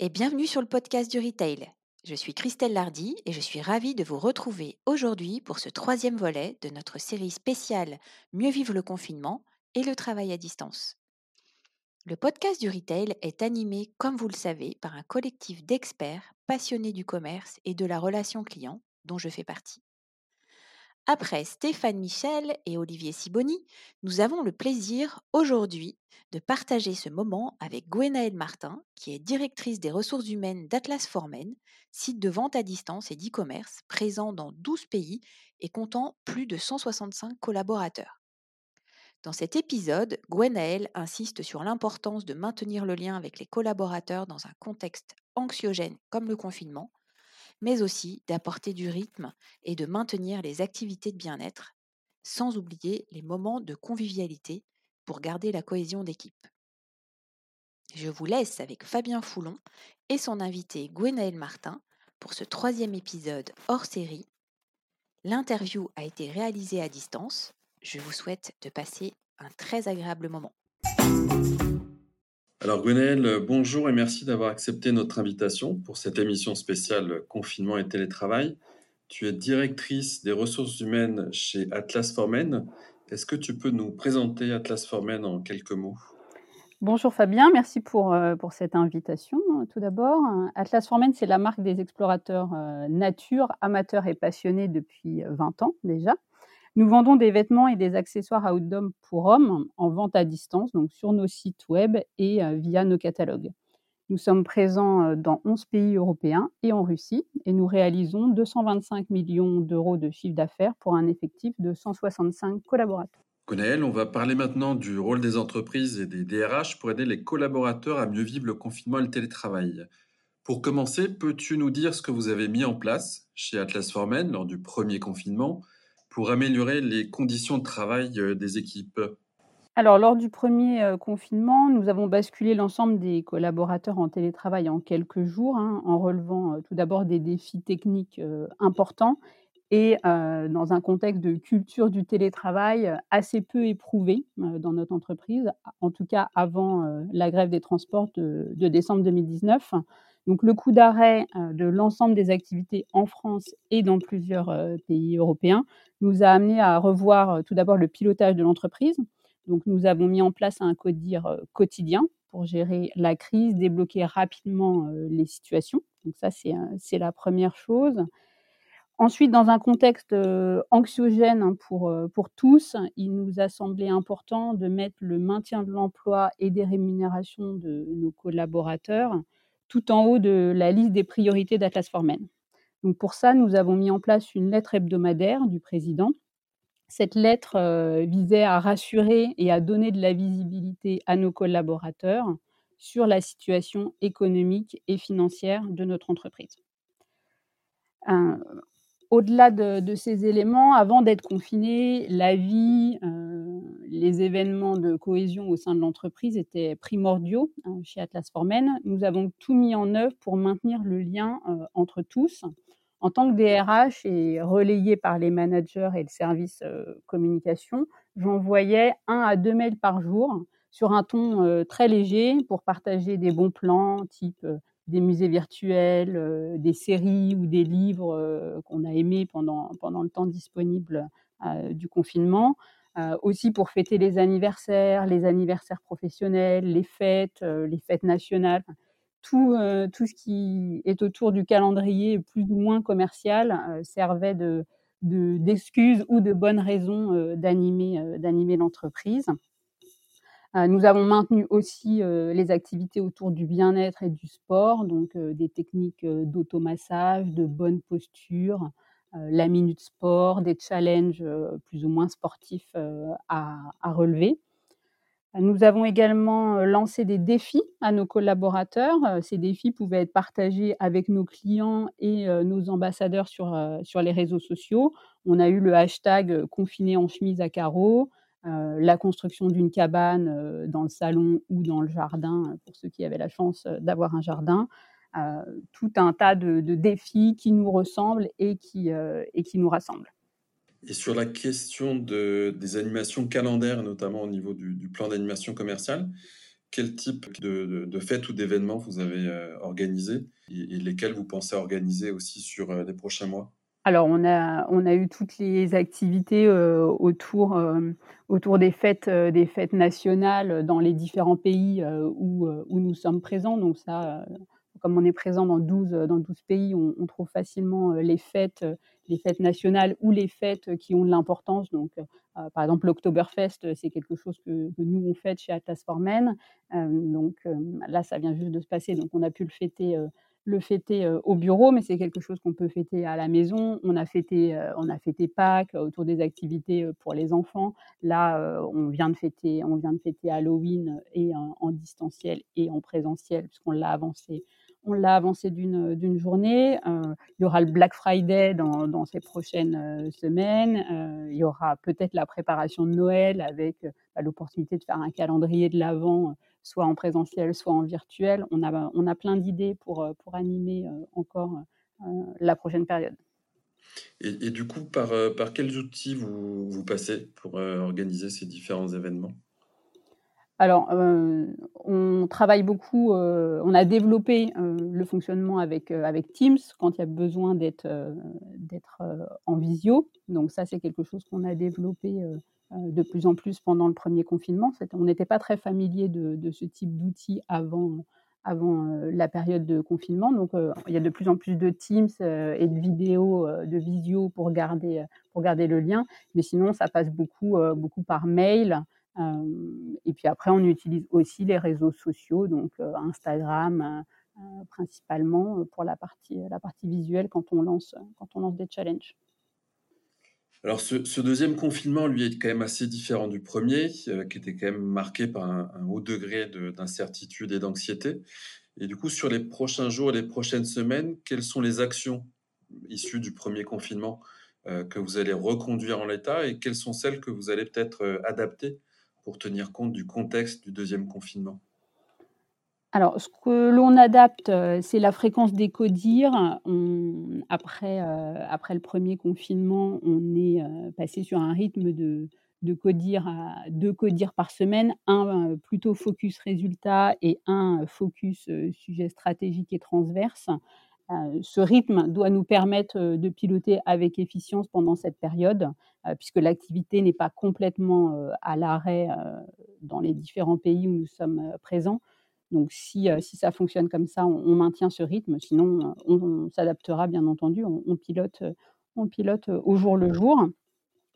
Et bienvenue sur le podcast du Retail. Je suis Christelle Lardy et je suis ravie de vous retrouver aujourd'hui pour ce troisième volet de notre série spéciale Mieux vivre le confinement et le travail à distance. Le podcast du Retail est animé, comme vous le savez, par un collectif d'experts passionnés du commerce et de la relation client dont je fais partie. Après Stéphane Michel et Olivier Siboni, nous avons le plaisir aujourd'hui de partager ce moment avec Gwenaëlle Martin, qui est directrice des ressources humaines d'Atlas Formen, site de vente à distance et d'e-commerce présent dans 12 pays et comptant plus de 165 collaborateurs. Dans cet épisode, Gwenaëlle insiste sur l'importance de maintenir le lien avec les collaborateurs dans un contexte anxiogène comme le confinement mais aussi d'apporter du rythme et de maintenir les activités de bien-être, sans oublier les moments de convivialité pour garder la cohésion d'équipe. Je vous laisse avec Fabien Foulon et son invité Gwenaël Martin pour ce troisième épisode hors série. L'interview a été réalisée à distance. Je vous souhaite de passer un très agréable moment. Alors Gwenaëlle, bonjour et merci d'avoir accepté notre invitation pour cette émission spéciale Confinement et télétravail. Tu es directrice des ressources humaines chez Atlas Formen. Est-ce que tu peux nous présenter Atlas Formen en quelques mots? Bonjour Fabien, merci pour, euh, pour cette invitation. Tout d'abord, Atlas Formen, c'est la marque des explorateurs euh, nature, amateurs et passionnés depuis 20 ans déjà. Nous vendons des vêtements et des accessoires outdoor pour hommes en vente à distance, donc sur nos sites web et euh, via nos catalogues. Nous sommes présents euh, dans 11 pays européens et en Russie et nous réalisons 225 millions d'euros de chiffre d'affaires pour un effectif de 165 collaborateurs. Gonaël, on va parler maintenant du rôle des entreprises et des DRH pour aider les collaborateurs à mieux vivre le confinement et le télétravail. Pour commencer, peux-tu nous dire ce que vous avez mis en place chez Atlas Formen lors du premier confinement pour améliorer les conditions de travail euh, des équipes alors, lors du premier euh, confinement, nous avons basculé l'ensemble des collaborateurs en télétravail en quelques jours, hein, en relevant euh, tout d'abord des défis techniques importants et dans un contexte de culture du télétravail assez peu éprouvé dans notre entreprise, en tout cas avant la grève des transports de décembre 2019. Donc le coup d'arrêt de l'ensemble des activités en France et dans plusieurs pays européens nous a amené à revoir tout d'abord le pilotage de l'entreprise. Donc nous avons mis en place un codir quotidien pour gérer la crise, débloquer rapidement les situations. Donc ça c'est la première chose. Ensuite, dans un contexte anxiogène hein, pour, pour tous, il nous a semblé important de mettre le maintien de l'emploi et des rémunérations de nos collaborateurs tout en haut de la liste des priorités d'Atlas Formen. Donc pour ça, nous avons mis en place une lettre hebdomadaire du président. Cette lettre euh, visait à rassurer et à donner de la visibilité à nos collaborateurs sur la situation économique et financière de notre entreprise. Au-delà de, ces éléments, avant d'être confiné, la vie, euh, les événements de cohésion au sein de l'entreprise étaient primordiaux hein, chez Atlas Formen. Nous avons tout mis en œuvre pour maintenir le lien euh, entre tous. En tant que DRH et relayé par les managers et le service euh, communication, j'envoyais un à deux mails par jour sur un ton très léger pour partager des bons plans type des musées virtuels, euh, des séries ou des livres euh, qu'on a aimés pendant, pendant le temps disponible euh, du confinement. aussi pour fêter les anniversaires, les anniversaires professionnels, les fêtes, les fêtes nationales. Tout, tout, ce qui est autour du calendrier plus ou moins commercial servait de, d'excuses ou de bonnes raisons d'animer, d'animer l'entreprise. Euh, nous avons maintenu aussi euh, les activités autour du bien-être et du sport, donc euh, des techniques d'automassage, de bonne posture, la minute sport, des challenges plus ou moins sportifs à, relever. Nous avons également lancé des défis à nos collaborateurs. Ces défis pouvaient être partagés avec nos clients et nos ambassadeurs sur, sur les réseaux sociaux. On a eu le hashtag confiné en chemise à carreaux, la construction d'une cabane euh, dans le salon ou dans le jardin, pour ceux qui avaient la chance euh, d'avoir un jardin. tout un tas de, défis qui nous ressemblent et qui, et nous rassemblent. Et sur la question de, des animations calendaires, notamment au niveau du, plan d'animation commerciale, quel type de, fêtes ou d'événements vous avez organisé et, lesquels vous pensez organiser aussi sur les prochains mois? Alors, on a, on a eu toutes les activités autour, autour des fêtes, des fêtes nationales dans les différents pays où, où nous sommes présents. Donc ça, comme on est présent dans 12, dans 12 pays, on, trouve facilement les fêtes, les fêtes nationales ou les fêtes qui ont de l'importance. Donc, par exemple, l'Oktoberfest, c'est quelque chose que, nous on fête chez Atlas for Men. donc là, ça vient juste de se passer, donc on a pu le fêter le fêter au bureau, mais c'est quelque chose qu'on peut fêter à la maison. On a fêté, on a fêté Pâques autour des activités pour les enfants. Là, on vient de fêter, on vient de fêter Halloween et en distanciel et en présentiel puisqu'on l'a avancé on l'a avancé d'une journée. Il y aura le Black Friday dans, ces prochaines semaines. Il y aura peut-être la préparation de Noël avec bah, l'opportunité de faire un calendrier de l'Avent, soit en présentiel, soit en virtuel. On a, on a plein d'idées pour, pour animer encore la prochaine période. Et, du coup, par, par quels outils vous, vous passez pour organiser ces différents événements? Alors, euh, on travaille beaucoup, euh, on a développé euh, le fonctionnement avec, avec Teams quand il y a besoin d'être d'être en visio. Donc ça, c'est quelque chose qu'on a développé de plus en plus pendant le premier confinement. On n'était pas très familier de, ce type d'outils avant, avant la période de confinement. Donc, il y a de plus en plus de Teams et de vidéos, de visio pour garder, pour garder le lien. Mais sinon, ça passe beaucoup, beaucoup par mail et puis après, on utilise aussi les réseaux sociaux, donc Instagram principalement pour la partie, la partie visuelle quand on lance, quand on lance des challenges. Alors ce, deuxième confinement, lui, est quand même assez différent du premier, qui était quand même marqué par un, haut degré d'incertitude et d'anxiété. Et du coup, sur les prochains jours et les prochaines semaines, quelles sont les actions issues du premier confinement que vous allez reconduire en l'état et quelles sont celles que vous allez peut-être adapter pour tenir compte du contexte du deuxième confinement? Alors, ce que l'on adapte, euh, c'est la fréquence des codires. après, euh, après le premier confinement, on est euh, passé sur un rythme de, de codir à deux codires par semaine, un plutôt focus résultat et un focus sujet stratégique et transverse. Ce rythme doit nous permettre de piloter avec efficience pendant cette période, puisque l'activité n'est pas complètement à l'arrêt dans les différents pays où nous sommes présents. Donc si, si ça fonctionne comme ça, on, maintient ce rythme, sinon on, s'adaptera bien entendu, on, pilote, on pilote au jour le jour.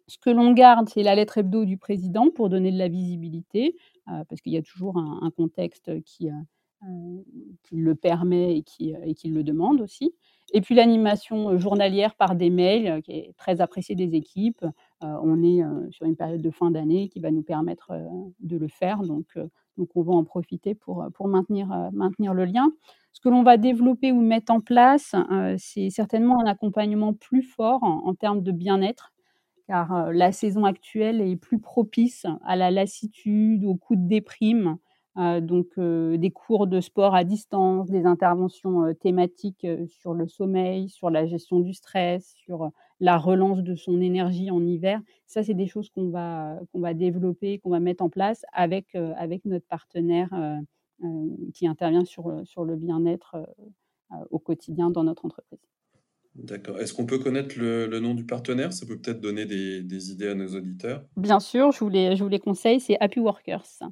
Ce que l'on garde, c'est la lettre hebdo du président pour donner de la visibilité, parce qu'il y a toujours un contexte qui, euh, le permet et qui, euh, et qui le demande aussi. Et puis l'animation euh, journalière par des mails, qui est très appréciée des équipes. on est sur une période de fin d'année qui va nous permettre de le faire. Donc, donc on va en profiter pour, pour maintenir, maintenir le lien. Ce que l'on va développer ou mettre en place, c'est certainement un accompagnement plus fort en, termes de bien-être, car la saison actuelle est plus propice à la lassitude, au coup de déprime, donc des cours de sport à distance, des interventions thématiques sur le sommeil, sur la gestion du stress, sur la relance de son énergie en hiver. Ça, c'est des choses qu'on va, qu'on va développer, qu'on va mettre en place avec, avec notre partenaire qui intervient sur, sur le bien-être au quotidien dans notre entreprise. D'accord. Est-ce qu'on peut connaître le, nom du partenaire? Ça peut peut-être donner des, des, idées à nos auditeurs. Bien sûr, je vous les, je vous les conseille, c'est Happy Workers.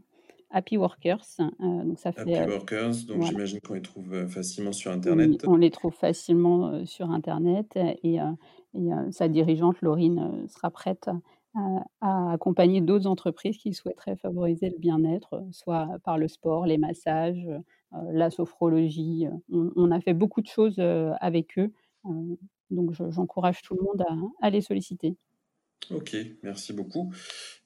Happy Workers. Euh, donc ça fait, Happy Workers, donc j'imagine qu'on les trouve euh, facilement sur Internet. on les trouve facilement euh, sur Internet et, sa dirigeante, Laurine, sera prête à, accompagner d'autres entreprises qui souhaiteraient favoriser le bien-être, soit par le sport, les massages, la sophrologie. On, a fait beaucoup de choses avec eux, donc j'encourage tout le monde à, les solliciter. Ok, merci beaucoup.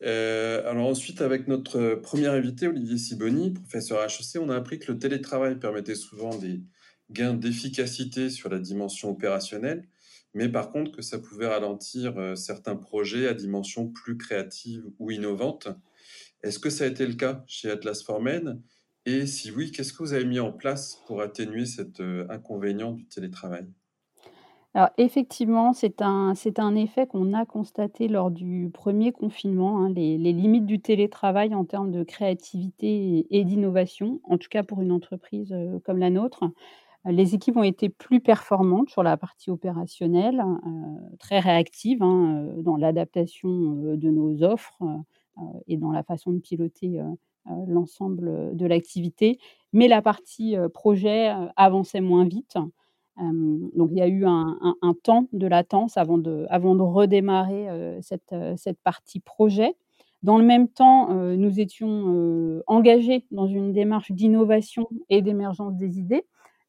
Euh, alors ensuite, avec notre premier invité, Olivier Siboni, professeur à HEC, on a appris que le télétravail permettait souvent des gains d'efficacité sur la dimension opérationnelle, mais par contre que ça pouvait ralentir euh, certains projets à dimension plus créative ou innovante. Est-ce que ça a été le cas chez Atlas Formen? Et si oui, qu'est-ce que vous avez mis en place pour atténuer cet euh, inconvénient du télétravail? Alors effectivement, c'est un un effet qu'on a constaté lors du premier confinement, hein, les limites du télétravail en termes de créativité et d'innovation, en tout cas pour une entreprise, heu, comme la nôtre. Les équipes ont été plus performantes sur la partie opérationnelle, heu, très réactives, hein, heu, dans l'adaptation, heu, de nos offres, et dans la façon de piloter, l'ensemble, de l'activité. Mais la partie, projet, avançait moins vite. Donc il y a eu un temps de latence avant de redémarrer, cette, partie projet. Dans le même temps, nous étions, engagés dans une démarche d'innovation et d'émergence des idées,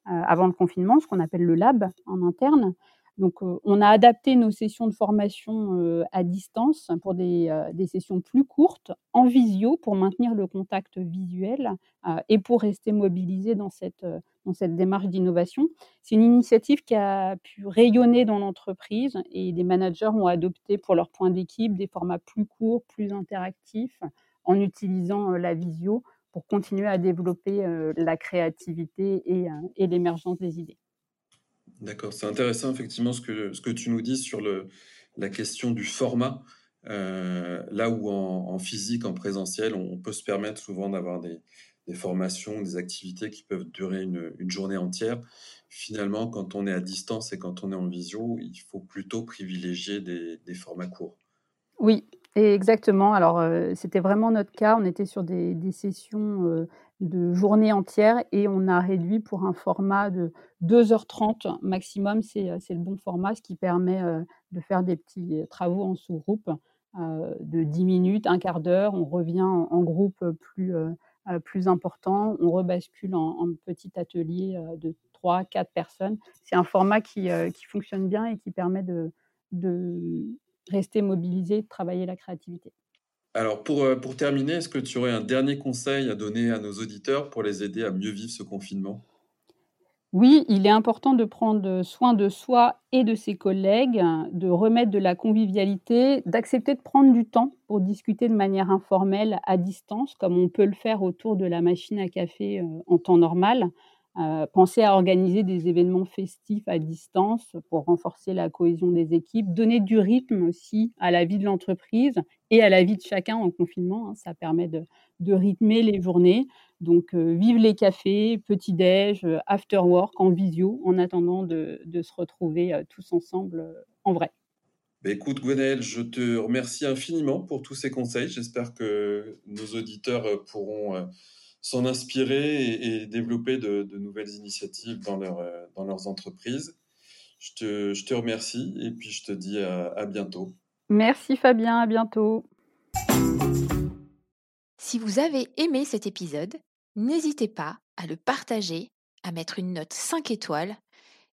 avant le confinement, ce qu'on appelle le lab en interne. Donc, heu, on a adapté nos sessions de formation, heu, à distance pour des, sessions plus courtes, en visio, pour maintenir le contact visuel, et pour rester mobilisés dans cette, dans cette démarche d'innovation. C'est une initiative qui a pu rayonner dans l'entreprise et des managers ont adopté pour leur point d'équipe des formats plus courts, plus interactifs, en utilisant, la visio pour continuer à développer, heu, la créativité et heu et l'émergence des idées. D'accord, c'est intéressant effectivement ce que ce que tu nous dis sur le la question du format. Heu, là où en en physique, en présentiel, on peut se permettre souvent d'avoir des des formations, des activités qui peuvent durer une une journée entière. Finalement, quand on est à distance et quand on est en visio, il faut plutôt privilégier des des formats courts. Oui, exactement. Alors, heu, c'était vraiment notre cas. On était sur des sessions, heu, de journée entière et on a réduit pour un format de 2 heures 30 maximum, c'est, heu, c'est le bon format, ce qui permet, de faire des petits, travaux en sous-groupe, de 10 minutes, un quart d'heure. On revient en groupe, plus, plus important. On rebascule en petit atelier, de trois quatre personnes. C'est un format qui, qui fonctionne bien et qui permet de Rester mobilisé, travailler la créativité. Alors pour, heu, pour terminer, est-ce que tu aurais un dernier conseil à donner à nos auditeurs pour les aider à mieux vivre ce confinement? Oui, il est important de prendre, soin de soi et de ses collègues, de remettre de la convivialité, d'accepter de prendre du temps pour discuter de manière informelle à distance, comme on peut le faire autour de la machine à café, heu, en temps normal. Heu, penser à organiser des événements festifs à distance pour renforcer la cohésion des équipes, donner du rythme aussi à la vie de l'entreprise et à la vie de chacun en confinement, hein. Ça permet de rythmer les journées. Donc, heu, vive les cafés, petit déj, heu, after work en visio, en attendant de se retrouver, heu, tous ensemble, heu, en vrai. Beh, écoute Gwenaëlle, je te remercie infiniment pour tous ces conseils. J'espère que nos auditeurs, pourront, s'en inspirer et et développer de de nouvelles initiatives dans leur, dans leurs entreprises. Je te je te remercie et puis je te dis à à bientôt. Merci Fabien, à bientôt. Si vous avez aimé cet épisode, n'hésitez pas à le partager, à mettre une note 5 étoiles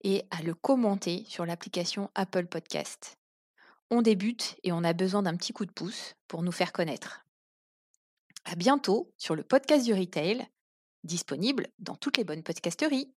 et à le commenter sur l'application Apple Podcast. On débute et on a besoin d'un petit coup de pouce pour nous faire connaître. À bientôt sur le podcast du retail, disponible dans toutes les bonnes podcasteries.